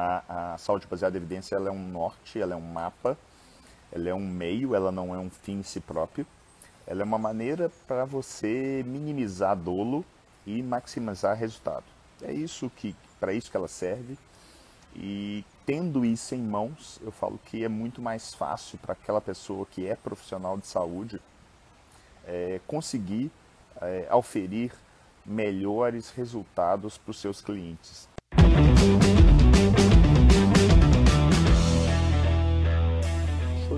A, a saúde baseada em evidência ela é um norte, ela é um mapa, ela é um meio, ela não é um fim em si próprio. Ela é uma maneira para você minimizar dolo e maximizar resultado. É isso que, para isso que ela serve. E tendo isso em mãos, eu falo que é muito mais fácil para aquela pessoa que é profissional de saúde é, conseguir é, auferir melhores resultados para os seus clientes.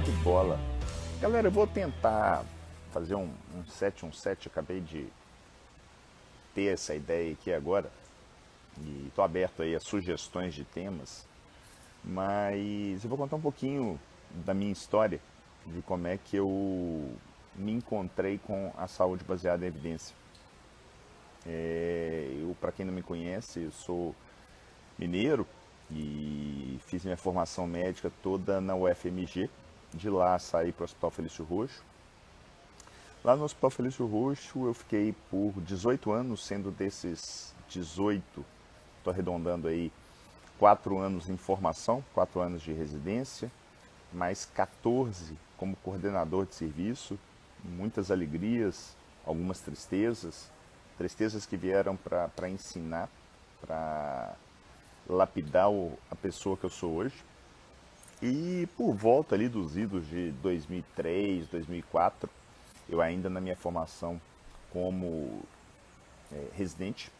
Show de bola. Galera, eu vou tentar fazer um, um 717, acabei de ter essa ideia aqui agora e estou aberto aí a sugestões de temas, mas eu vou contar um pouquinho da minha história, de como é que eu me encontrei com a saúde baseada em evidência. É, eu, para quem não me conhece, eu sou mineiro e fiz minha formação médica toda na UFMG. De lá saí para o Hospital Felício Roxo. Lá no Hospital Felício Roxo eu fiquei por 18 anos, sendo desses 18, estou arredondando aí, 4 anos em formação, 4 anos de residência, mais 14 como coordenador de serviço, muitas alegrias, algumas tristezas, tristezas que vieram para ensinar, para lapidar a pessoa que eu sou hoje. E por volta ali dos idos de 2003, 2004, eu ainda na minha formação como é, residente,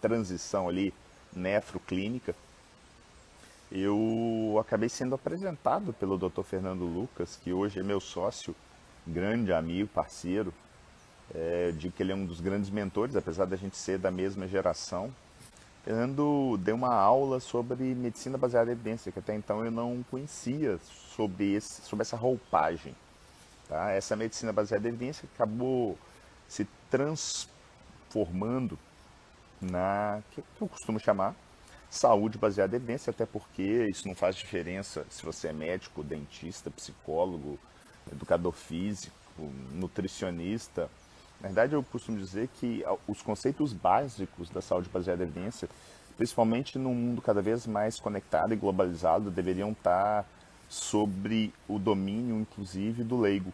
transição ali nefroclínica, eu acabei sendo apresentado pelo Dr. Fernando Lucas, que hoje é meu sócio, grande amigo, parceiro, é, de que ele é um dos grandes mentores, apesar da gente ser da mesma geração. Fernando deu uma aula sobre medicina baseada em evidência, que até então eu não conhecia sobre, esse, sobre essa roupagem. Tá? Essa medicina baseada em evidência acabou se transformando na que eu costumo chamar saúde baseada em evidência, até porque isso não faz diferença se você é médico, dentista, psicólogo, educador físico, nutricionista, na verdade, eu costumo dizer que os conceitos básicos da saúde baseada em evidência, principalmente num mundo cada vez mais conectado e globalizado, deveriam estar sobre o domínio, inclusive, do leigo,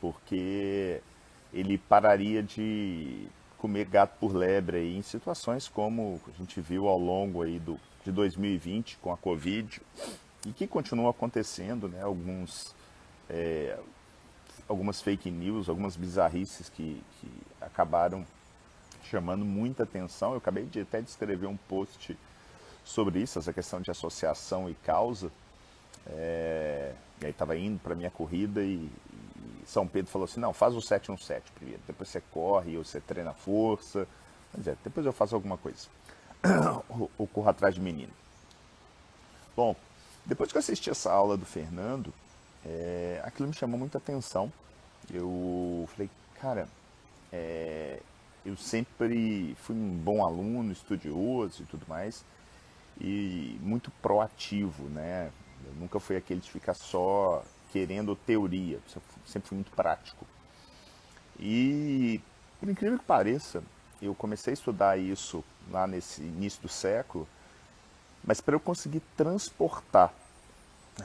porque ele pararia de comer gato por lebre aí, em situações como a gente viu ao longo aí do, de 2020 com a Covid e que continua acontecendo, né? Alguns é, algumas fake news, algumas bizarrices que, que acabaram chamando muita atenção. Eu acabei de até de escrever um post sobre isso, essa questão de associação e causa. É, e aí estava indo para minha corrida e, e, São Pedro falou assim, não, faz o 717 primeiro, depois você corre ou você treina força. Mas é, depois eu faço alguma coisa. ou corro atrás de menino. Bom, depois que eu assisti essa aula do Fernando, é, aquilo me chamou muita atenção. Eu falei, cara, é, eu sempre fui um bom aluno, estudioso e tudo mais, e muito proativo, né? Eu nunca fui aquele de ficar só querendo teoria, sempre fui muito prático. E, por incrível que pareça, eu comecei a estudar isso lá nesse início do século, mas para eu conseguir transportar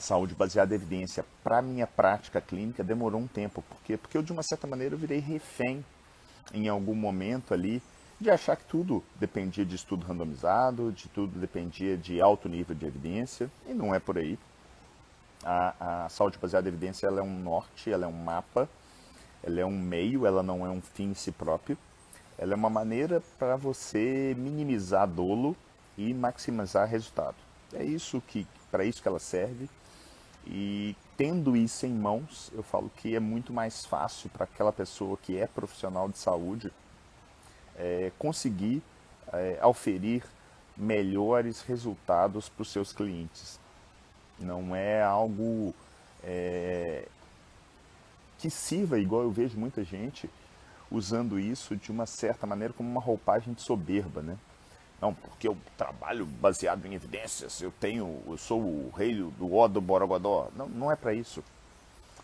saúde baseada em evidência para minha prática clínica demorou um tempo. Por quê? Porque eu, de uma certa maneira, eu virei refém em algum momento ali de achar que tudo dependia de estudo randomizado, de tudo dependia de alto nível de evidência, e não é por aí. A, a saúde baseada em evidência ela é um norte, ela é um mapa, ela é um meio, ela não é um fim em si próprio. Ela é uma maneira para você minimizar dolo e maximizar resultado. É isso que, para isso que ela serve. E tendo isso em mãos, eu falo que é muito mais fácil para aquela pessoa que é profissional de saúde é, conseguir é, auferir melhores resultados para os seus clientes. Não é algo é, que sirva, igual eu vejo muita gente usando isso de uma certa maneira como uma roupagem de soberba, né? Não, porque eu trabalho baseado em evidências, eu tenho, eu sou o rei do ó do Borogodó. Não, não é para isso.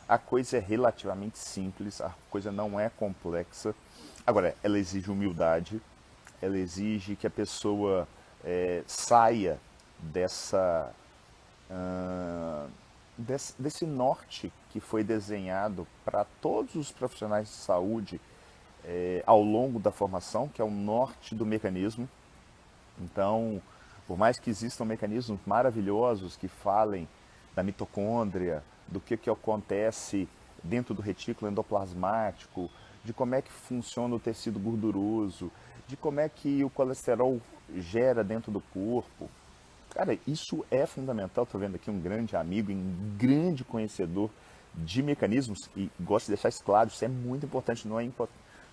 A coisa é relativamente simples, a coisa não é complexa. Agora, ela exige humildade, ela exige que a pessoa é, saia dessa uh, desse, desse, norte que foi desenhado para todos os profissionais de saúde eh, ao longo da formação, que é o norte do mecanismo. Então, por mais que existam mecanismos maravilhosos que falem da mitocôndria, do que, que acontece dentro do retículo endoplasmático, de como é que funciona o tecido gorduroso, de como é que o colesterol gera dentro do corpo. Cara, isso é fundamental. Estou vendo aqui um grande amigo, um grande conhecedor de mecanismos e gosto de deixar isso claro. Isso é muito importante. Não, é.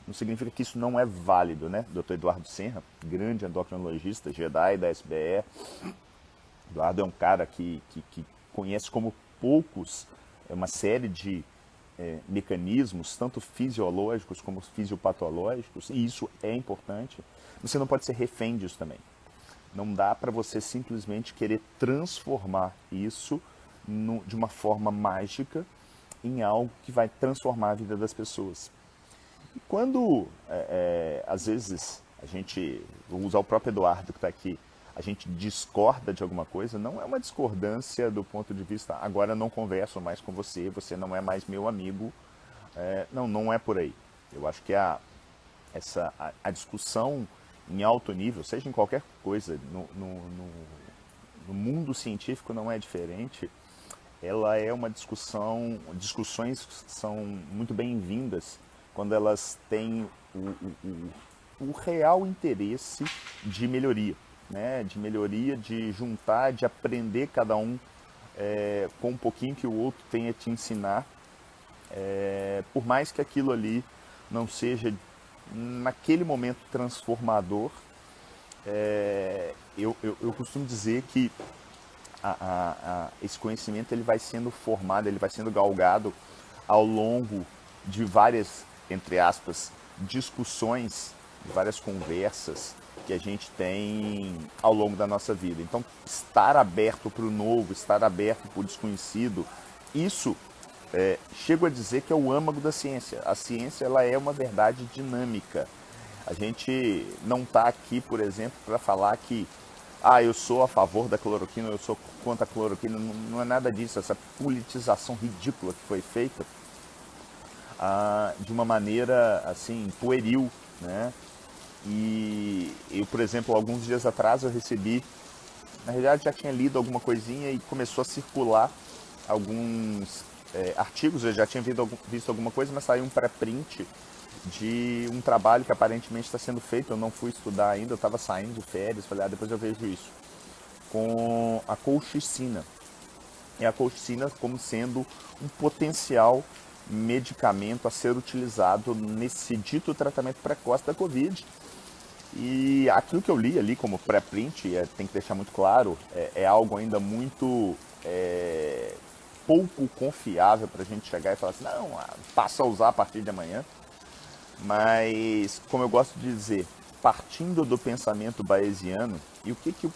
Não significa que isso não é válido, né? Dr. Eduardo Senra, grande endocrinologista, Jedi da SBE. Eduardo é um cara que, que, que conhece como poucos é uma série de é, mecanismos, tanto fisiológicos como fisiopatológicos, e isso é importante. Você não pode ser refém disso também. Não dá para você simplesmente querer transformar isso no, de uma forma mágica em algo que vai transformar a vida das pessoas. E quando, é, é, às vezes, a gente, vou usar o próprio Eduardo que está aqui, a gente discorda de alguma coisa, não é uma discordância do ponto de vista, agora não converso mais com você, você não é mais meu amigo. É, não, não é por aí. Eu acho que a, essa, a, a, discussão em alto nível, seja em qualquer coisa, no, no, no, no mundo científico não é diferente, ela é uma discussão, discussões são muito bem-vindas quando elas têm o, o, o, real interesse de melhoria né, de melhoria, de juntar, de aprender cada um é, com um pouquinho que o outro tem a te ensinar, é, por mais que aquilo ali não seja naquele momento transformador, é, eu, eu, eu, costumo dizer que a, a, a, esse conhecimento ele vai sendo formado, ele vai sendo galgado ao longo de várias, entre aspas, discussões, várias conversas, que a gente tem ao longo da nossa vida. Então, estar aberto para o novo, estar aberto para o desconhecido, isso é, chego a dizer que é o âmago da ciência. A ciência ela é uma verdade dinâmica. A gente não está aqui, por exemplo, para falar que ah, eu sou a favor da cloroquina, eu sou contra a cloroquina. Não, não é nada disso. Essa politização ridícula que foi feita ah, de uma maneira assim pueril, né? E eu, por exemplo, alguns dias atrás eu recebi, na realidade já tinha lido alguma coisinha e começou a circular alguns é, artigos, eu já tinha visto, visto alguma coisa, mas saiu um pré-print de um trabalho que aparentemente está sendo feito, eu não fui estudar ainda, eu estava saindo de férias, falei, ah, depois eu vejo isso, com a colchicina. E a colchicina como sendo um potencial medicamento a ser utilizado nesse dito tratamento precoce da Covid. E aquilo que eu li ali como pré-print, é, tem que deixar muito claro, é, é algo ainda muito é, pouco confiável para a gente chegar e falar assim, não, ah, passa a usar a partir de amanhã. Mas, como eu gosto de dizer, partindo do pensamento bayesiano, e o que, que o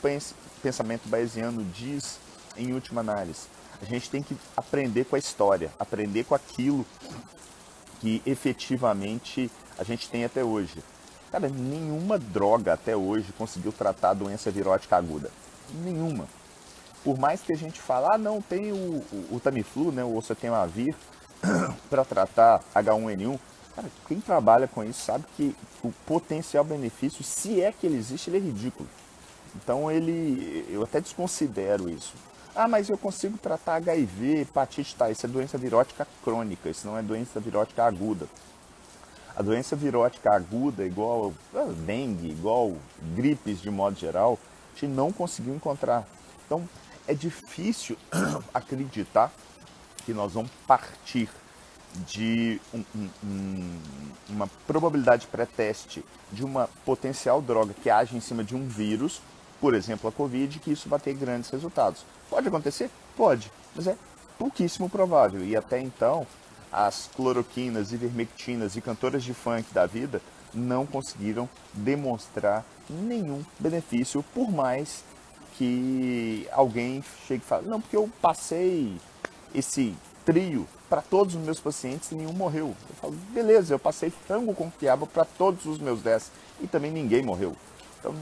pensamento bayesiano diz em última análise? A gente tem que aprender com a história, aprender com aquilo que efetivamente a gente tem até hoje. Cara, nenhuma droga até hoje conseguiu tratar a doença virótica aguda. Nenhuma. Por mais que a gente fale, ah, não, tem o, o, o Tamiflu, né, o Oseltamivir, para tratar H1N1. Cara, quem trabalha com isso sabe que o potencial benefício, se é que ele existe, ele é ridículo. Então ele, eu até desconsidero isso. Ah, mas eu consigo tratar HIV, hepatite, tá, isso é doença virótica crônica, isso não é doença virótica aguda. A doença virótica aguda, igual a dengue, igual gripes de modo geral, a gente não conseguiu encontrar. Então, é difícil acreditar que nós vamos partir de um, um, uma probabilidade pré-teste de uma potencial droga que age em cima de um vírus, por exemplo, a Covid, que isso vai ter grandes resultados. Pode acontecer? Pode, mas é pouquíssimo provável. E até então, as cloroquinas, ivermectinas e cantoras de funk da vida não conseguiram demonstrar nenhum benefício, por mais que alguém chegue e fale, não, porque eu passei esse trio para todos os meus pacientes e nenhum morreu. Eu falo, beleza, eu passei frango com para todos os meus 10 e também ninguém morreu. Então,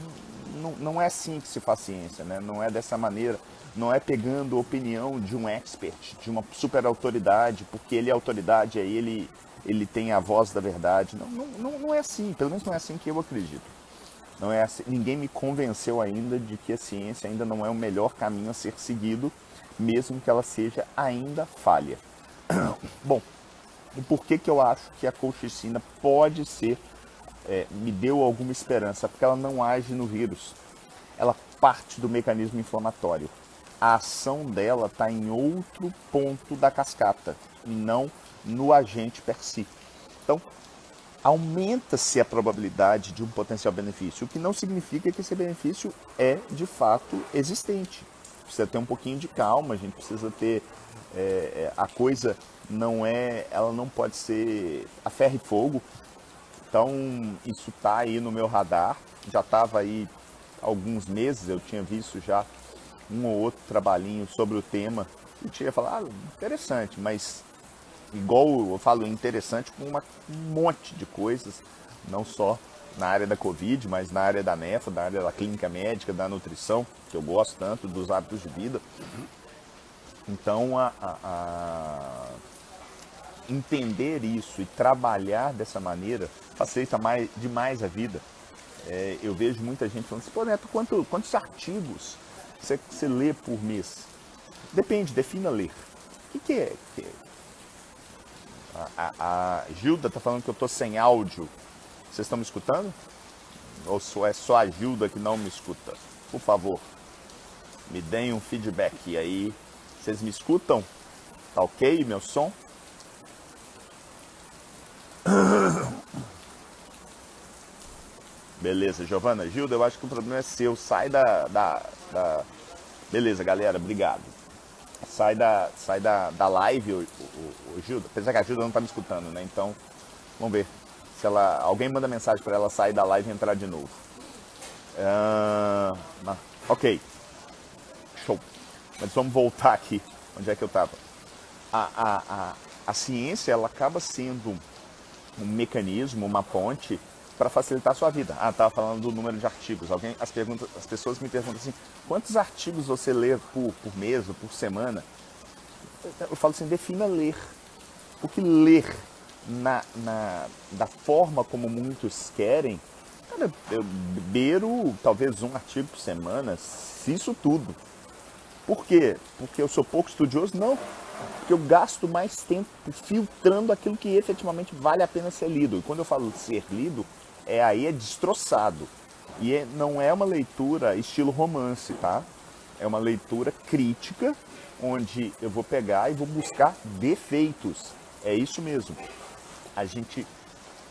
não, é assim que se faz ciência, né? não é dessa maneira, não é pegando opinião de um expert, de uma super autoridade, porque ele é autoridade, aí ele, ele tem a voz da verdade. Não, não, não, não é assim, pelo menos não é assim que eu acredito. Não é assim, ninguém me convenceu ainda de que a ciência ainda não é o melhor caminho a ser seguido, mesmo que ela seja ainda falha. Bom, e por que, que eu acho que a colchicina pode ser, é, me deu alguma esperança? Porque ela não age no vírus, ela parte do mecanismo inflamatório. A ação dela está em outro ponto da cascata, não no agente per si. Então, aumenta-se a probabilidade de um potencial benefício, o que não significa que esse benefício é de fato existente. Precisa ter um pouquinho de calma, a gente precisa ter é, é, a coisa não é, ela não pode ser a ferro e fogo. Então isso está aí no meu radar. Já estava aí alguns meses, eu tinha visto já um ou outro trabalhinho sobre o tema e tinha falado, ah, interessante, mas igual eu falo, interessante com uma, um monte de coisas, não só na área da Covid, mas na área da NEFA, na área da clínica médica, da nutrição, que eu gosto tanto, dos hábitos de vida. Então, a, a, a entender isso e trabalhar dessa maneira facilita mais, demais a vida. É, eu vejo muita gente falando assim, pô Neto, quanto, quantos artigos você, você lê por mês? Depende, defina ler. O que, que é? Que é? A, a, Gilda está falando que eu estou sem áudio. Vocês estão me escutando? Ou só, é só a Gilda que não me escuta? Por favor, me deem um feedback aí. Vocês me escutam? Tá ok meu som? Beleza, Giovana. Gilda, eu acho que o problema é seu. Sai da. da, da... Beleza, galera, obrigado sai da, sai da, da live, o, o, o Gilda, apesar que a Gilda não está me escutando, né? Então, vamos ver se ela, alguém manda mensagem para ela sair da live e entrar de novo. Uh, ok, show. Mas vamos voltar aqui, onde é que eu estava? A, a, a, a ciência, ela acaba sendo um mecanismo, uma ponte para facilitar a sua vida. Ah, estava falando do número de artigos. Alguém, as, perguntas, as pessoas me perguntam assim, quantos artigos você lê por, por mês ou por semana? Eu falo assim, defina ler. Porque ler na, na, da forma como muitos querem, cara, eu beiro talvez um artigo por semana, se isso tudo. Por quê? Porque eu sou pouco estudioso? Não. Porque eu gasto mais tempo filtrando aquilo que efetivamente vale a pena ser lido. E quando eu falo ser lido, é aí é destroçado. E é, não é uma leitura estilo romance, tá? É uma leitura crítica, onde eu vou pegar e vou buscar defeitos. É isso mesmo. A gente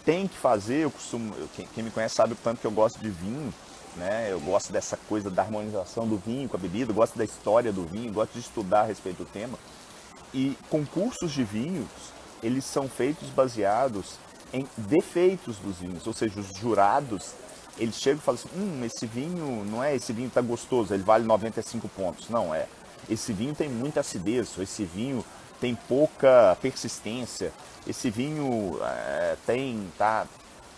tem que fazer, eu costumo, quem, quem me conhece sabe o tanto que eu gosto de vinho, né? Eu gosto dessa coisa da harmonização do vinho com a bebida, gosto da história do vinho, gosto de estudar a respeito do tema. E concursos de vinhos, eles são feitos baseados em defeitos dos vinhos, ou seja, os jurados eles chegam e falam assim, hum, esse vinho não é esse vinho está gostoso, ele vale 95 pontos, não é. Esse vinho tem muita acidez, esse vinho tem pouca persistência, esse vinho é, tem tá,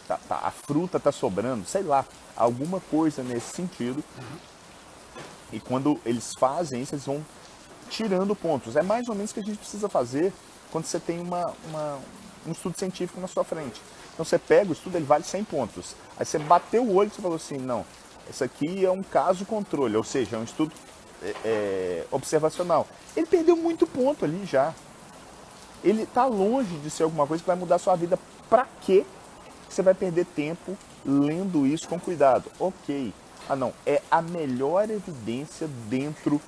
tá, tá, a fruta está sobrando, sei lá, alguma coisa nesse sentido. E quando eles fazem isso, eles vão tirando pontos. É mais ou menos o que a gente precisa fazer quando você tem uma, uma um estudo científico na sua frente. Então você pega o estudo, ele vale 100 pontos. Aí você bateu o olho e você falou assim, não, isso aqui é um caso controle, ou seja, é um estudo é, é, observacional. Ele perdeu muito ponto ali já. Ele está longe de ser alguma coisa que vai mudar a sua vida. Para quê? Você vai perder tempo lendo isso com cuidado. Ok. Ah não, é a melhor evidência dentro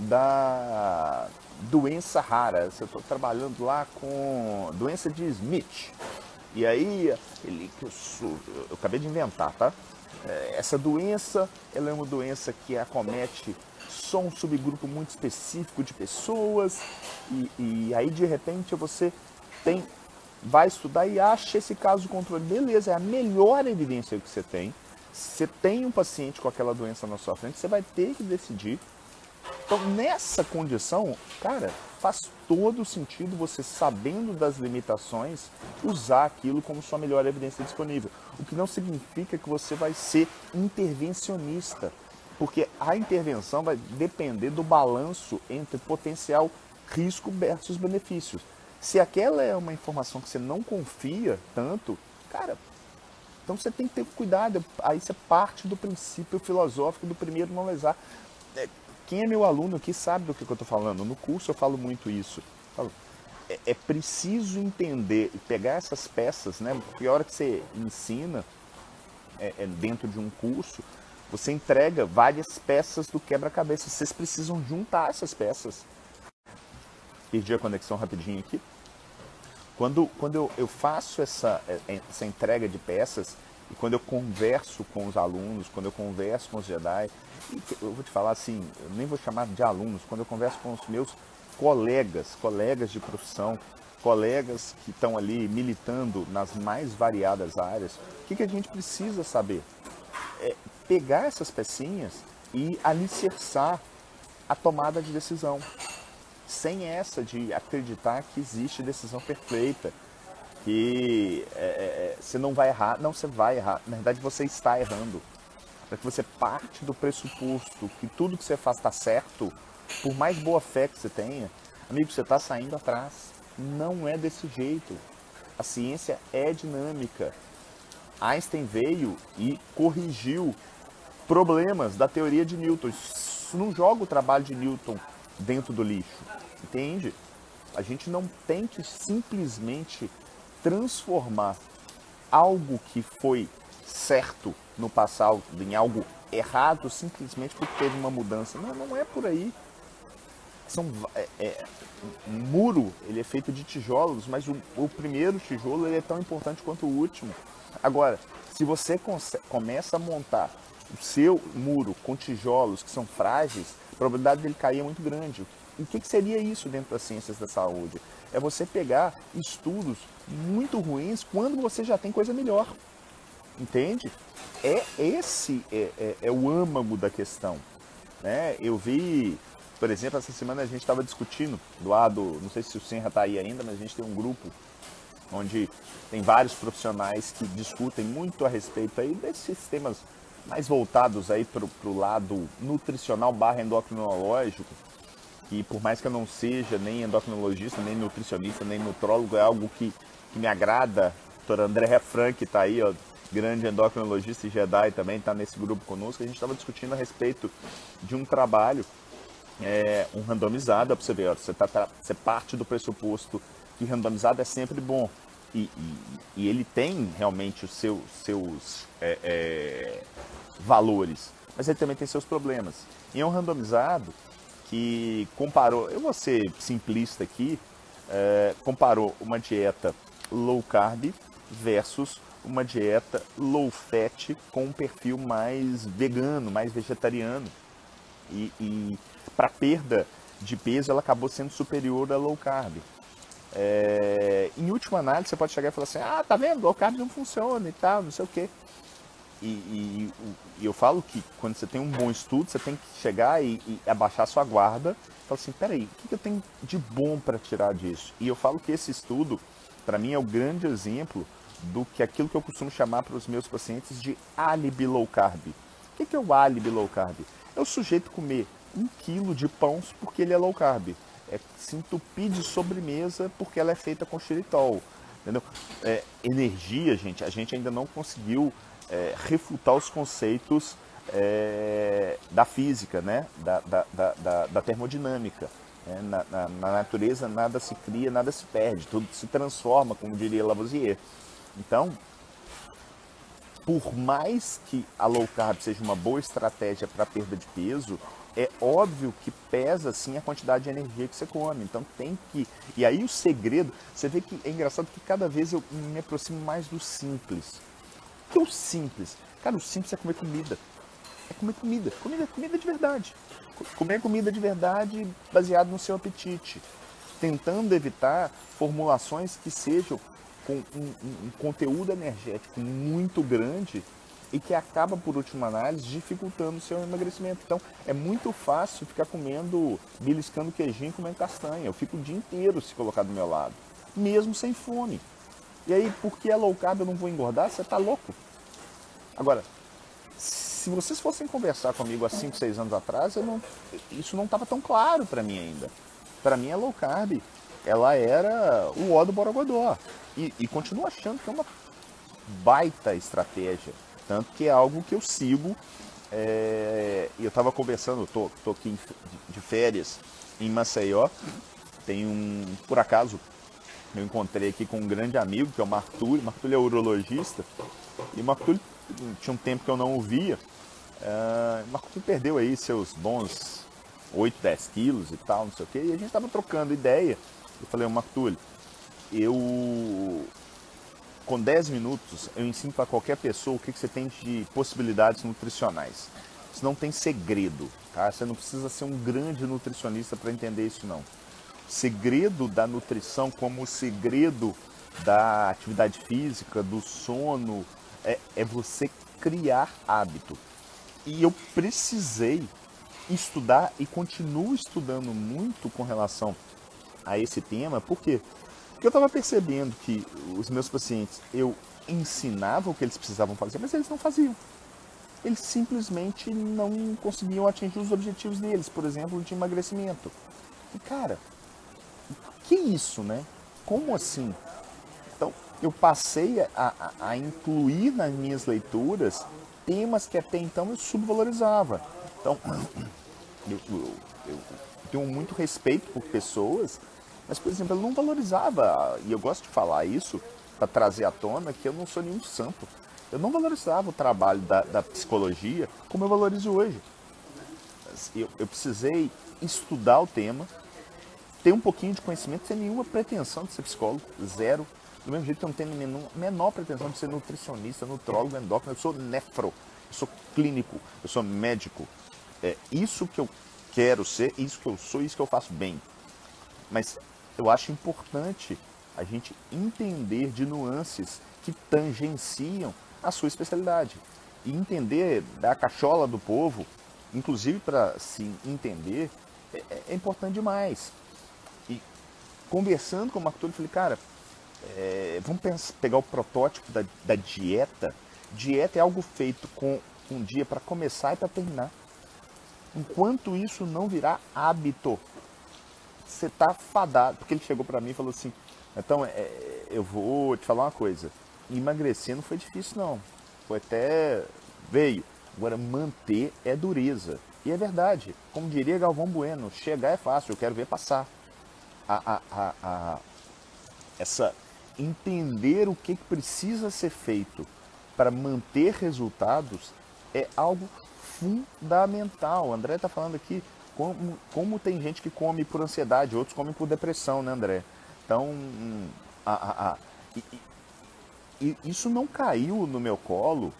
da doença rara. Eu estou trabalhando lá com doença de Smith. E aí, ele, eu, eu acabei de inventar, tá? É, essa doença, ela é uma doença que acomete só um subgrupo muito específico de pessoas e, e aí de repente você tem, vai estudar e acha esse caso de controle. Beleza, é a melhor evidência que você tem. Você tem um paciente com aquela doença na sua frente, você vai ter que decidir então, nessa condição, cara, faz todo sentido você, sabendo das limitações, usar aquilo como sua melhor evidência disponível. o que não significa que você vai ser intervencionista, porque a intervenção vai depender do balanço entre potencial risco versus benefícios. Se aquela é uma informação que você não confia tanto, cara, então você tem que ter cuidado. Aí você parte do princípio filosófico do primeiro não lesar. Quem é meu aluno aqui sabe do que eu estou falando. No curso eu falo muito isso. Falo, é, é, preciso entender e pegar essas peças, né? Porque a hora que você ensina é, é dentro de um curso, você entrega várias peças do quebra-cabeça. Vocês precisam juntar essas peças. Perdi a conexão rapidinho aqui. Quando, quando eu, eu faço essa, é, é, essa entrega de peças e quando eu converso com os alunos, quando eu converso com os Jedi, eu vou te falar assim, eu nem vou chamar de alunos, quando eu converso com os meus colegas, colegas de profissão, colegas que estão ali militando nas mais variadas áreas, o que, que a gente precisa saber? É pegar essas pecinhas e alicerçar a tomada de decisão sem essa de acreditar que existe decisão perfeita, que é, é, é, você não vai errar. Não, você vai errar. Na verdade, você está errando. Para que você parte do pressuposto que tudo que você faz está certo, por mais boa fé que você tenha, amigo, você está saindo atrás. Não é desse jeito. A ciência é dinâmica. Einstein veio e corrigiu problemas da teoria de Newton. Isso não joga o trabalho de Newton dentro do lixo. Entende? A gente não tem que simplesmente transformar algo que foi certo no passado em algo errado simplesmente porque teve uma mudança. Não, não é por aí. São, é, é, um muro ele é feito de tijolos, mas o, o primeiro tijolo ele é tão importante quanto o último. Agora, se você começa a montar o seu muro com tijolos que são frágeis, a probabilidade dele cair é muito grande. E o que, que seria isso dentro das ciências da saúde? É você pegar estudos muito ruins quando você já tem coisa melhor. Entende? É esse é, é, é o âmago da questão. Né? Eu vi, por exemplo, essa semana a gente estava discutindo do lado, não sei se o Senra está aí ainda, mas a gente tem um grupo onde tem vários profissionais que discutem muito a respeito aí desses temas mais voltados aí para o lado nutricional barra endocrinológico, que por mais que eu não seja nem endocrinologista, nem nutricionista, nem nutrólogo, é algo que, que me agrada. Doutor André Frank está aí, ó, grande endocrinologista e Jedi também está nesse grupo conosco. A gente estava discutindo a respeito de um trabalho, é, um randomizado, para você ver, ó, você, tá, você parte do pressuposto que randomizado é sempre bom. E, e, e ele tem realmente os seu, seus é, é, valores, mas ele também tem seus problemas. E é um randomizado que comparou, eu vou ser simplista aqui, é, comparou uma dieta low carb versus uma dieta low fat com um perfil mais vegano, mais vegetariano. E, e para perda de peso ela acabou sendo superior à low carb. É, em última análise, você pode chegar e falar assim: ah, tá vendo, low carb não funciona e tal, não sei o quê. E, e, e, eu falo que quando você tem um bom estudo, você tem que chegar e, e abaixar sua guarda falar assim, peraí, o que, eu tenho de bom para tirar disso? E eu falo que esse estudo, para mim, é o grande exemplo do que aquilo que eu costumo chamar para os meus pacientes de álibi low carb. O que, que é o álibi low carb? É o sujeito comer um quilo de pão porque ele é low carb. É se entupir de sobremesa porque ela é feita com xilitol. Entendeu? É, energia, gente, a gente ainda não conseguiu é, refutar os conceitos é, da física, né? da, da, da, da termodinâmica. Né? Na, na, na, natureza nada se cria, nada se perde, tudo se transforma, como diria Lavoisier. Então, por mais que a low carb seja uma boa estratégia para perda de peso, é óbvio que pesa sim a quantidade de energia que você come. Então tem que. E aí o segredo, você vê que é engraçado que cada vez eu me aproximo mais do simples é o simples? Cara, o simples é comer comida. É comer comida. Comida, comida de verdade. Comer comida de verdade baseado no seu apetite. Tentando evitar formulações que sejam com um, um, um conteúdo energético muito grande e que acaba, por última análise, dificultando o seu emagrecimento. Então, é muito fácil ficar comendo, beliscando queijinho, comendo castanha. Eu fico o dia inteiro se colocar do meu lado, mesmo sem fome. E aí, porque é low carb eu não vou engordar? Você tá louco? Agora, se vocês fossem conversar comigo há 5, 6 anos atrás, não, isso não estava tão claro para mim ainda. Para mim, a low carb, ela era o ó do Borogodó. E, e continuo achando que é uma baita estratégia. Tanto que é algo que eu sigo. É, eu estava conversando, tô, tô aqui de férias em Maceió. Tem um, por acaso, eu encontrei aqui com um grande amigo, que é o Martúlio. Martúlio é urologista. E o Martúlio tinha um tempo que eu não o via. Uh, Martúlio perdeu aí seus bons 8, 10 quilos e tal, não sei o quê. E a gente estava trocando ideia. Eu falei, Martúlio, eu com 10 minutos eu ensino para qualquer pessoa o que, que você tem de possibilidades nutricionais. Isso não tem segredo, tá? Você não precisa ser um grande nutricionista para entender isso não segredo da nutrição como o segredo da atividade física, do sono, é, é você criar hábito. E eu precisei estudar e continuo estudando muito com relação a esse tema? Porque eu estava percebendo que os meus pacientes, eu ensinava o que eles precisavam fazer, mas eles não faziam. Eles simplesmente não conseguiam atingir os objetivos deles, por exemplo, de emagrecimento. E cara, que isso, né? Como assim? Então, eu passei a, a, a incluir nas minhas leituras temas que até então eu subvalorizava. Então, eu, eu, eu tenho muito respeito por pessoas, mas, por exemplo, eu não valorizava, e eu gosto de falar isso para trazer à tona que eu não sou nenhum santo. Eu não valorizava o trabalho da, da psicologia como eu valorizo hoje. Eu, eu precisei estudar o tema, ter um pouquinho de conhecimento sem nenhuma pretensão de ser psicólogo, zero. Do mesmo jeito que eu não tenho a menor pretensão de ser nutricionista, nutrólogo, endócrino, eu sou nefro, eu sou clínico, eu sou médico. É isso que eu quero ser, isso que eu sou, isso que eu faço bem. Mas eu acho importante a gente entender de nuances que tangenciam a sua especialidade. E entender da cachola do povo, inclusive para se entender, é, é importante demais conversando com o Marco Túlio, falei, cara, é, vamos pensar, pegar o protótipo da, da, dieta. Dieta é algo feito com um dia para começar e para terminar. Enquanto isso não virar hábito, você está fadado. Porque ele chegou para mim e falou assim: então, é, eu vou te falar uma coisa. Emagrecer não foi difícil, não. Foi até. veio. Agora, manter é dureza. E é verdade. Como diria Galvão Bueno: chegar é fácil, eu quero ver passar a, a, a, essa entender o que precisa ser feito para manter resultados é algo fundamental. O André está falando aqui como, como, tem gente que come por ansiedade, outros comem por depressão, né, André? Então, a, a, e, e, isso não caiu no meu colo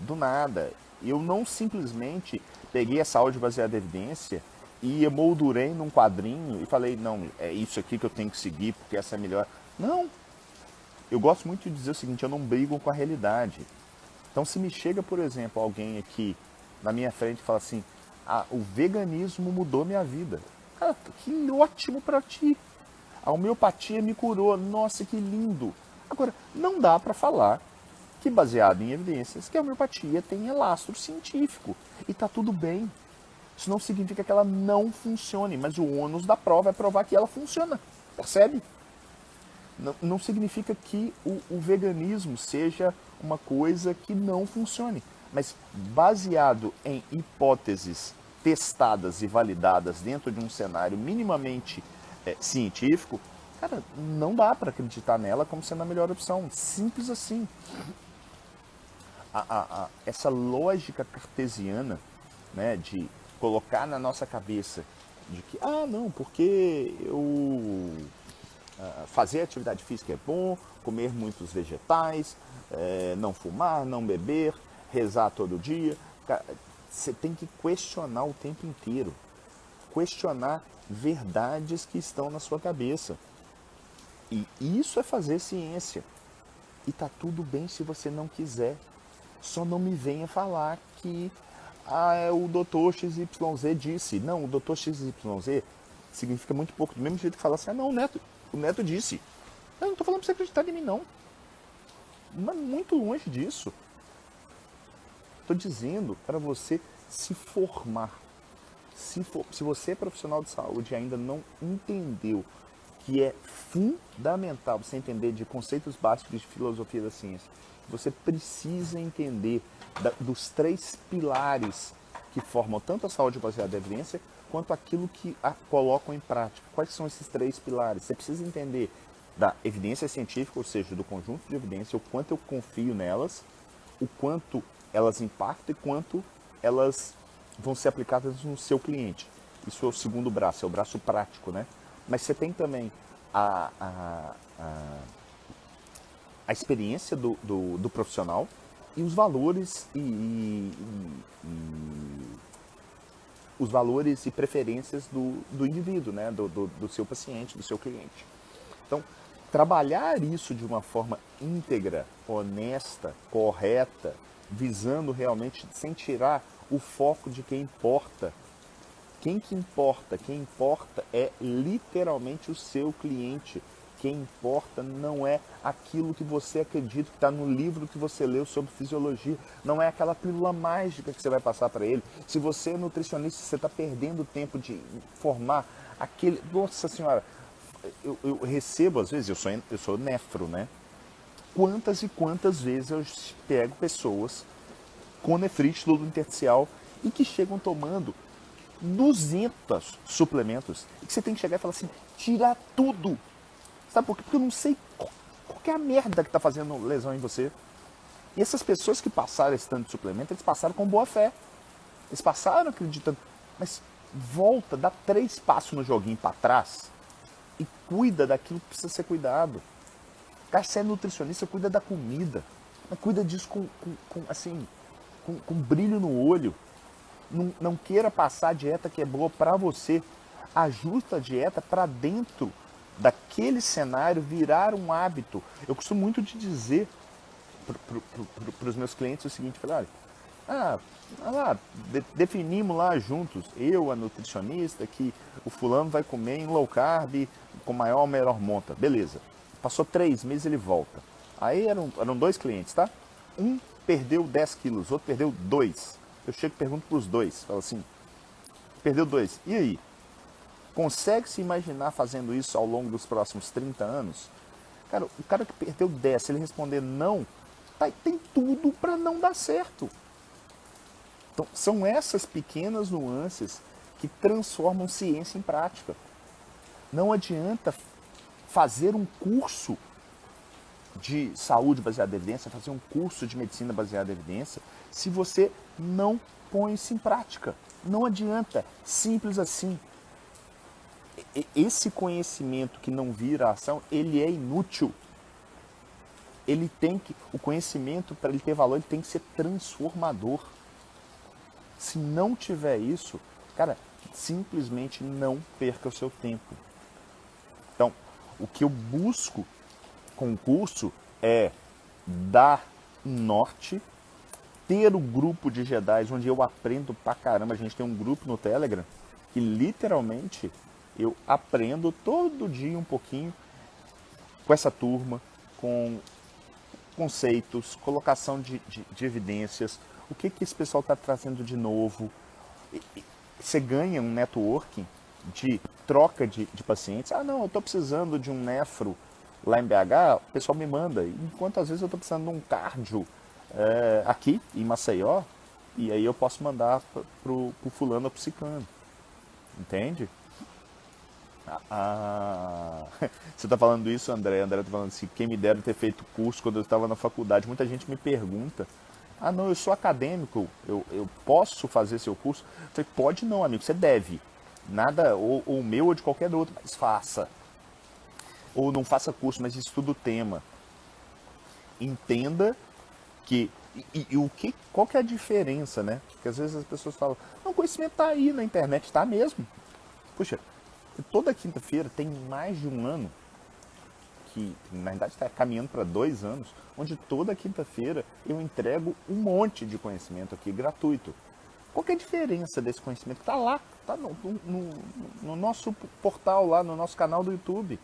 do nada. Eu não simplesmente peguei a saúde baseada em evidência e emoldurei num quadrinho e falei, não, é isso aqui que eu tenho que seguir porque essa é melhor. Não. Eu gosto muito de dizer o seguinte, eu não brigo com a realidade. Então se me chega, por exemplo, alguém aqui na minha frente e fala assim, ah, o veganismo mudou minha vida. Cara, que ótimo para ti. A homeopatia me curou. Nossa, que lindo. Agora, não dá para falar que baseado em evidências que a homeopatia tem elastro científico e tá tudo bem. Isso não significa que ela não funcione, mas o ônus da prova é provar que ela funciona. Percebe? Não, não significa que o, o veganismo seja uma coisa que não funcione, mas baseado em hipóteses testadas e validadas dentro de um cenário minimamente é, científico, cara, não dá para acreditar nela como sendo a melhor opção. Simples assim. A, a, a, essa lógica cartesiana né, de colocar na nossa cabeça de que, ah, não, porque eu uh, fazer atividade física é bom, comer muitos vegetais, é, não fumar, não beber, rezar todo dia. Você tem que questionar o tempo inteiro. Questionar verdades que estão na sua cabeça. E isso é fazer ciência. E tá tudo bem se você não quiser. Só não me venha falar que ah, é o doutor XYZ disse. Não, o doutor XYZ significa muito pouco. Do mesmo jeito que fala assim, ah não, o neto, o neto disse. Eu não estou falando para você acreditar em mim, não. Mas muito longe disso. Estou dizendo para você se formar. Se, for, se você é profissional de saúde e ainda não entendeu que é fundamental você entender de conceitos básicos de filosofia da ciência, você precisa entender da, dos três pilares que formam tanto a saúde baseada em evidência quanto aquilo que a colocam em prática. Quais são esses três pilares? Você precisa entender da evidência científica, ou seja, do conjunto de evidência, o quanto eu confio nelas, o quanto elas impactam e quanto elas vão ser aplicadas no seu cliente. Isso é o segundo braço, é o braço prático, né? Mas você tem também a, a, a, a experiência do, do, do, profissional e os valores e, e, e, os valores e preferências do, do indivíduo, né? Do, do, do seu paciente, do seu cliente. Então, trabalhar isso de uma forma íntegra, honesta, correta, visando realmente, sem tirar o foco de quem importa. Quem que importa? Quem importa é literalmente o seu cliente. Quem importa não é aquilo que você acredita que está no livro que você leu sobre fisiologia. Não é aquela pílula mágica que você vai passar para ele. Se você é nutricionista, você está perdendo tempo de formar aquele. Nossa Senhora, eu, eu, recebo, às vezes, eu sou, eu sou nefro, né? Quantas e quantas vezes eu pego pessoas com nefrite do intersticial e que chegam tomando 200 suplementos e que você tem que chegar e falar assim, tirar tudo. Sabe por quê? Porque eu não sei qual, é a merda que está fazendo lesão em você. E essas pessoas que passaram esse tanto de suplemento, eles passaram com boa fé. Eles passaram acreditando. Mas volta, dá três passos no joguinho para trás e cuida daquilo que precisa ser cuidado. Cara, se é nutricionista, cuida da comida. Cuida disso com, com, com assim, com, com brilho no olho. Não, não queira passar a dieta que é boa para você. Ajusta a dieta para dentro daquele cenário virar um hábito. Eu costumo muito de dizer para os meus clientes o seguinte, olha, ah, lá, de, definimos lá juntos, eu, a nutricionista, que o fulano vai comer em low carb com maior ou menor monta. Beleza. Passou três meses ele volta. Aí eram, eram dois clientes, tá? Um perdeu 10 quilos, outro perdeu 2. Eu chego e pergunto para os dois, falo assim, perdeu 2, e aí? Consegue se imaginar fazendo isso ao longo dos próximos 30 anos? Cara, o cara que perdeu 10, se ele responder não, tá, tem tudo para não dar certo. Então, são essas pequenas nuances que transformam ciência em prática. Não adianta fazer um curso de saúde baseada em evidência, fazer um curso de medicina baseada em evidência, se você não põe isso em prática. Não adianta, simples assim. Esse conhecimento que não vira ação, ele é inútil. Ele tem que, o conhecimento para ele ter valor, ele tem que ser transformador. Se não tiver isso, cara, simplesmente não perca o seu tempo. Então, o que eu busco concurso é dar norte, ter o grupo de Jedi onde eu aprendo pra caramba. A gente tem um grupo no Telegram que literalmente eu aprendo todo dia um pouquinho com essa turma, com conceitos, colocação de, de, de evidências, o que, que esse pessoal está trazendo de novo. Você ganha um networking de troca de, de pacientes. Ah, não, eu estou precisando de um nefro lá em BH, o pessoal me manda. Enquanto às vezes eu estou precisando de um cardio é, aqui em Maceió, e aí eu posso mandar pro, pro fulano ou pro ciclano. Entende? Ah, você está falando isso, André? André está falando assim, quem me dera ter feito curso quando eu estava na faculdade. Muita gente me pergunta, ah não, eu sou acadêmico, eu, eu posso fazer seu curso? Eu falei, pode não, amigo, você deve. Nada, ou o meu ou de qualquer outro, mas faça ou não faça curso, mas estuda o tema. Entenda que e, e, o que, qual que é a diferença, né? Porque às vezes as pessoas falam, não, o conhecimento está aí na internet, está mesmo. Puxa, toda quinta-feira tem mais de um ano, que na verdade está caminhando para dois anos, onde toda quinta-feira eu entrego um monte de conhecimento aqui gratuito. Qual que é a diferença desse conhecimento? Está lá, está no, no, no nosso portal, lá no nosso canal do YouTube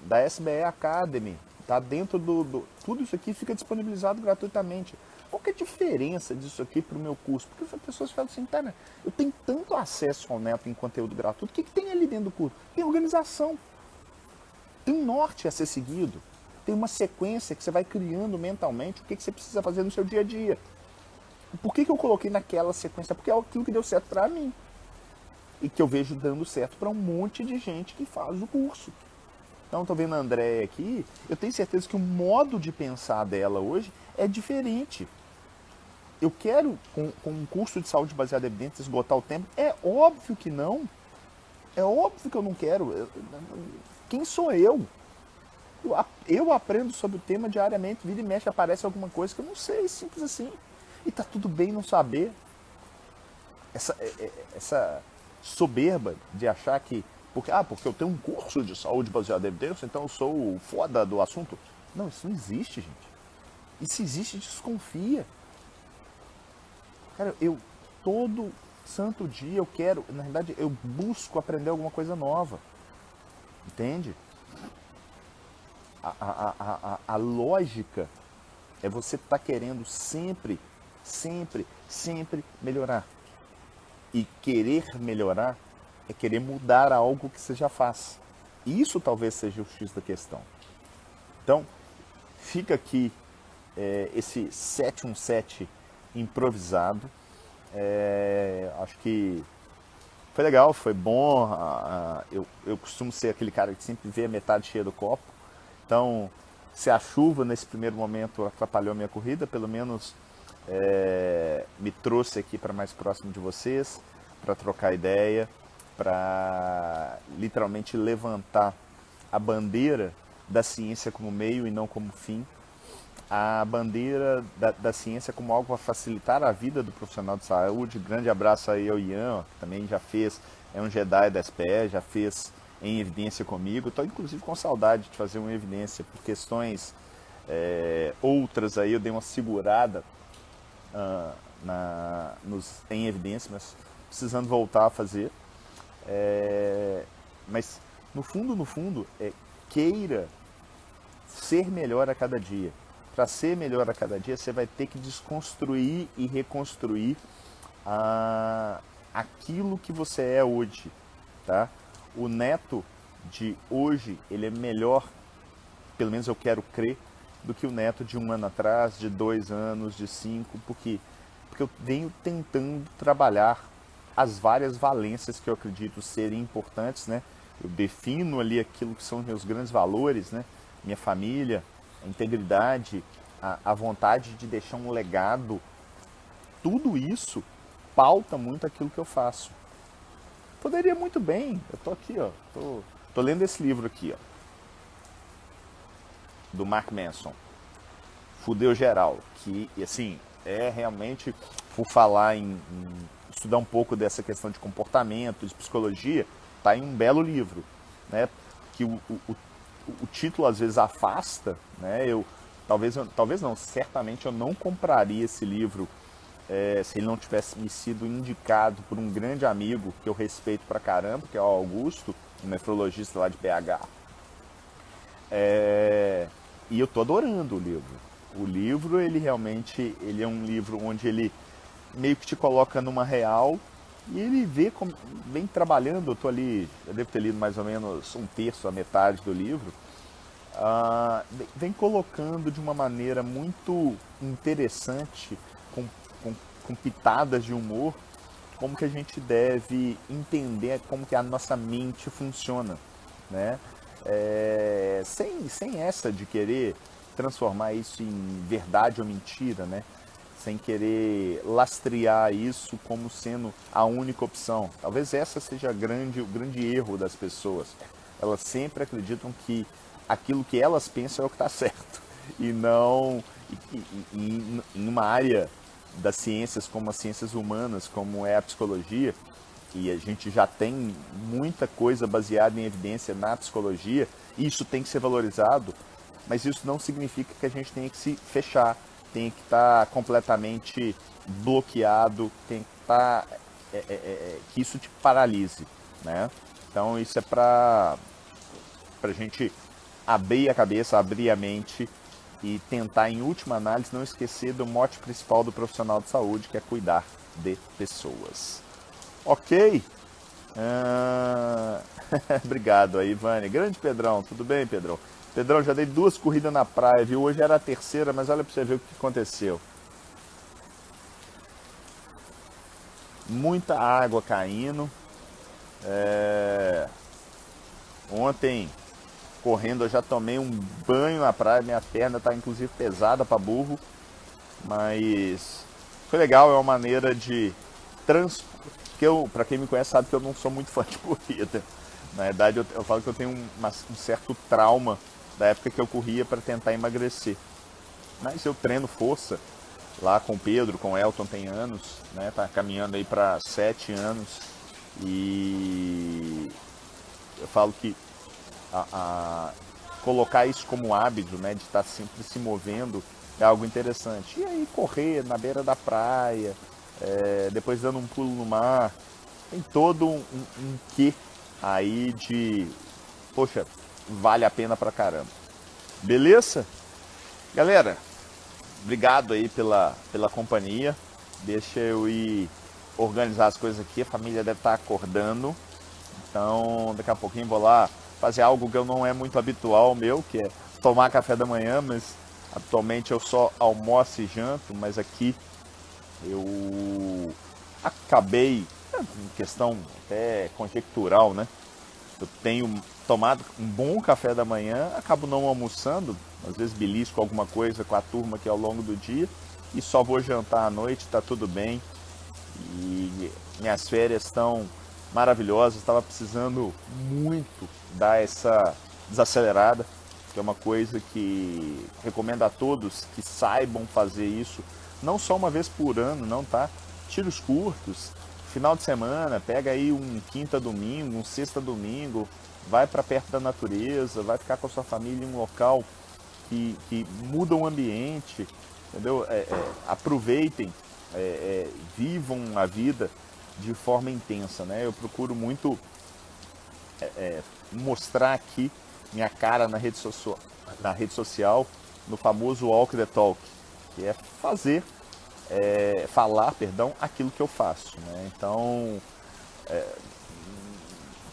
da SBE Academy. Tá dentro do, do, Tudo isso aqui fica disponibilizado gratuitamente. Qual que é a diferença disso aqui para o meu curso? Porque as pessoas falam assim, tá, né? eu tenho tanto acesso ao neto em conteúdo gratuito, o que, que tem ali dentro do curso? Tem organização, tem norte a ser seguido, tem uma sequência que você vai criando mentalmente, o que, que você precisa fazer no seu dia a dia. Por que, que eu coloquei naquela sequência? Porque é aquilo que deu certo para mim. E que eu vejo dando certo para um monte de gente que faz o curso. Então, estou vendo a Andréia aqui, eu tenho certeza que o modo de pensar dela hoje é diferente. Eu quero, com, com um curso de saúde baseado em evidências, esgotar o tempo? É óbvio que não. É óbvio que eu não quero. Quem sou eu? Eu aprendo sobre o tema diariamente, vira e mexe, aparece alguma coisa que eu não sei, simples assim. E tá tudo bem não saber. Essa, é, é, essa soberba de achar que porque, ah, porque eu tenho um curso de saúde baseado em evidência, então eu sou o foda do assunto. Não, isso não existe, gente. E se existe, desconfia. Cara, eu todo santo dia eu quero, na verdade, eu busco aprender alguma coisa nova. Entende? A, a, a, a, lógica é você estar tá querendo sempre, sempre, sempre melhorar. E querer melhorar é querer mudar algo que você já faz. Isso talvez seja o X da questão. Então, fica aqui é, esse 717 improvisado. É, acho que foi legal, foi bom. eu, eu costumo ser aquele cara que sempre vê a metade cheia do copo. Então, se a chuva nesse primeiro momento atrapalhou minha corrida, pelo menos é, me trouxe aqui para mais próximo de vocês, para trocar ideia para literalmente levantar a bandeira da ciência como meio e não como fim, a bandeira da, da ciência como algo a facilitar a vida do profissional de saúde. Grande abraço aí ao Ian, que também já fez, é um Jedi da SPE, já fez em evidência comigo. Estou inclusive com saudade de fazer uma evidência por questões é, outras aí, eu dei uma segurada uh, na, nos, em evidência, mas precisando voltar a fazer. É, mas no fundo, no fundo, é, queira ser melhor a cada dia. Para ser melhor a cada dia, você vai ter que desconstruir e reconstruir a, aquilo que você é hoje, tá? O neto de hoje, ele é melhor, pelo menos eu quero crer, do que o neto de um ano atrás, de dois anos, de cinco, porque, porque eu venho tentando trabalhar as várias valências que eu acredito serem importantes, né? Eu defino ali aquilo que são meus grandes valores, né? Minha família, a integridade, a, a vontade de deixar um legado. Tudo isso pauta muito aquilo que eu faço. Poderia muito bem, eu tô aqui, ó, tô, tô lendo esse livro aqui, ó, do Mark Manson, Fudeu Geral, que, assim, é realmente, por falar em, em estudar um pouco dessa questão de comportamento, de psicologia, está em um belo livro, né? Que o, o, o, título às vezes afasta, né? Eu talvez, talvez não, certamente eu não compraria esse livro é, se ele não tivesse me sido indicado por um grande amigo que eu respeito pra caramba, que é o Augusto, um nefrologista lá de BH. É, e eu tô adorando o livro. O livro, ele realmente, ele é um livro onde ele meio que te coloca numa real e ele vê como vem trabalhando, eu tô ali, eu devo ter lido mais ou menos um terço, a metade do livro, uh, vem colocando de uma maneira muito interessante, com, com, com, pitadas de humor, como que a gente deve entender como que a nossa mente funciona, né? É, sem, sem essa de querer transformar isso em verdade ou mentira, né? Sem querer lastrear isso como sendo a única opção. Talvez essa seja grande, o grande erro das pessoas. Elas sempre acreditam que aquilo que elas pensam é o que está certo e não em uma área das ciências como as ciências humanas, como é a psicologia, e a gente já tem muita coisa baseada em evidência na psicologia, isso tem que ser valorizado, mas isso não significa que a gente tenha que se fechar tem que estar tá completamente bloqueado, tem que estar. Tá, é, é, é, é, que isso te paralise. Né? Então isso é para a gente abrir a cabeça, abrir a mente e tentar, em última análise, não esquecer do mote principal do profissional de saúde, que é cuidar de pessoas. Ok? Ah... Obrigado aí, Ivane. Grande Pedrão, tudo bem, Pedrão? Pedrão, já dei duas corridas na praia, viu? Hoje era a terceira, mas olha para você ver o que aconteceu. Muita água caindo. É... Ontem, correndo, eu já tomei um banho na praia. Minha perna está inclusive pesada para burro. Mas foi legal, é uma maneira de trans... que eu, para quem me conhece sabe que eu não sou muito fã de corrida. Na verdade, eu, eu falo que eu tenho um, um certo trauma da época que eu corria para tentar emagrecer. Mas eu treino força lá com o Pedro, com o Elton tem anos, né? Tá caminhando aí para sete anos e eu falo que a, a, colocar isso como hábito, né? De estar tá sempre se movendo é algo interessante. E aí correr na beira da praia, é, depois dando um pulo no mar, tem todo um, um, um quê aí de, poxa, vale a pena pra caramba. Beleza? Galera, obrigado aí pela, pela companhia. Deixa eu ir organizar as coisas aqui. A família deve estar acordando. Então, daqui a pouquinho vou lá fazer algo que eu não é muito habitual meu, que é tomar café da manhã, mas atualmente eu só almoço e janto, mas aqui eu acabei, é, questão até conjectural, né? Eu tenho tomado um bom café da manhã, acabo não almoçando, às vezes belisco alguma coisa com a turma aqui ao longo do dia e só vou jantar à noite, está tudo bem. E minhas férias estão maravilhosas, estava precisando muito dar essa desacelerada, que é uma coisa que recomendo a todos que saibam fazer isso, não só uma vez por ano, não tá? Tiros curtos, final de semana, pega aí um quinta domingo, um sexta domingo, vai para perto da natureza, vai ficar com a sua família em um local que, que muda o ambiente, entendeu? É, é, aproveitem, é, é vivam a vida de forma intensa, né? Eu procuro muito é, é, mostrar aqui minha cara na rede, na rede social, no famoso walk the talk, que é fazer falar, perdão, aquilo que eu faço. Né? Então,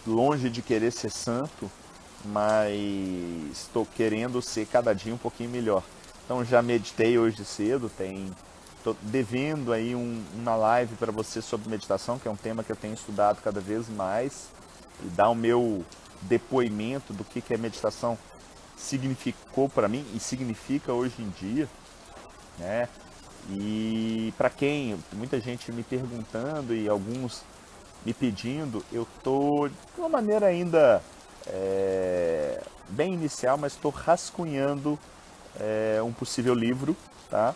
longe de querer ser santo, mas estou querendo ser cada dia um pouquinho melhor. Então já meditei hoje cedo, tem estou devendo aí um, uma live para você sobre meditação, que é um tema que eu tenho estudado cada vez mais e dar o meu depoimento do que que a meditação significou para mim e significa hoje em dia, né? E para quem, muita gente me perguntando e alguns me pedindo, eu tô de uma maneira ainda é, bem inicial, mas estou rascunhando é, um possível livro, tá?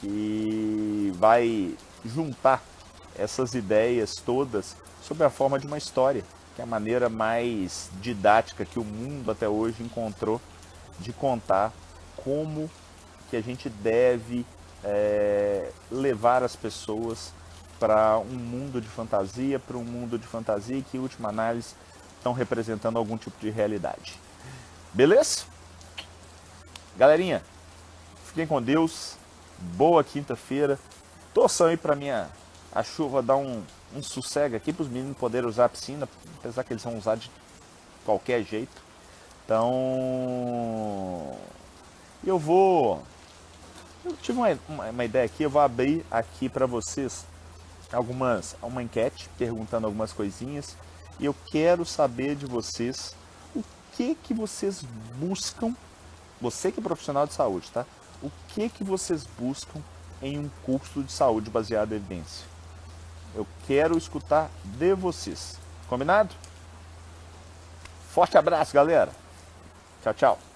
Que vai juntar essas ideias todas sob a forma de uma história, que é a maneira mais didática que o mundo até hoje encontrou de contar como que a gente deve é, levar as pessoas para um mundo de fantasia, para um mundo de fantasia que, em última análise, estão representando algum tipo de realidade. Beleza? Galerinha, fiquem com Deus. Boa quinta-feira. Torçam aí para minha a chuva dar um, um sossego aqui para os meninos poderem usar a piscina, apesar que eles vão usar de qualquer jeito. Então, eu vou eu tive uma, uma, uma ideia aqui, eu vou abrir aqui para vocês algumas uma enquete perguntando algumas coisinhas e eu quero saber de vocês o que que vocês buscam, você que é profissional de saúde, tá? O que que vocês buscam em um curso de saúde baseado em evidência? Eu quero escutar de vocês. Combinado? Forte abraço, galera. Tchau, tchau.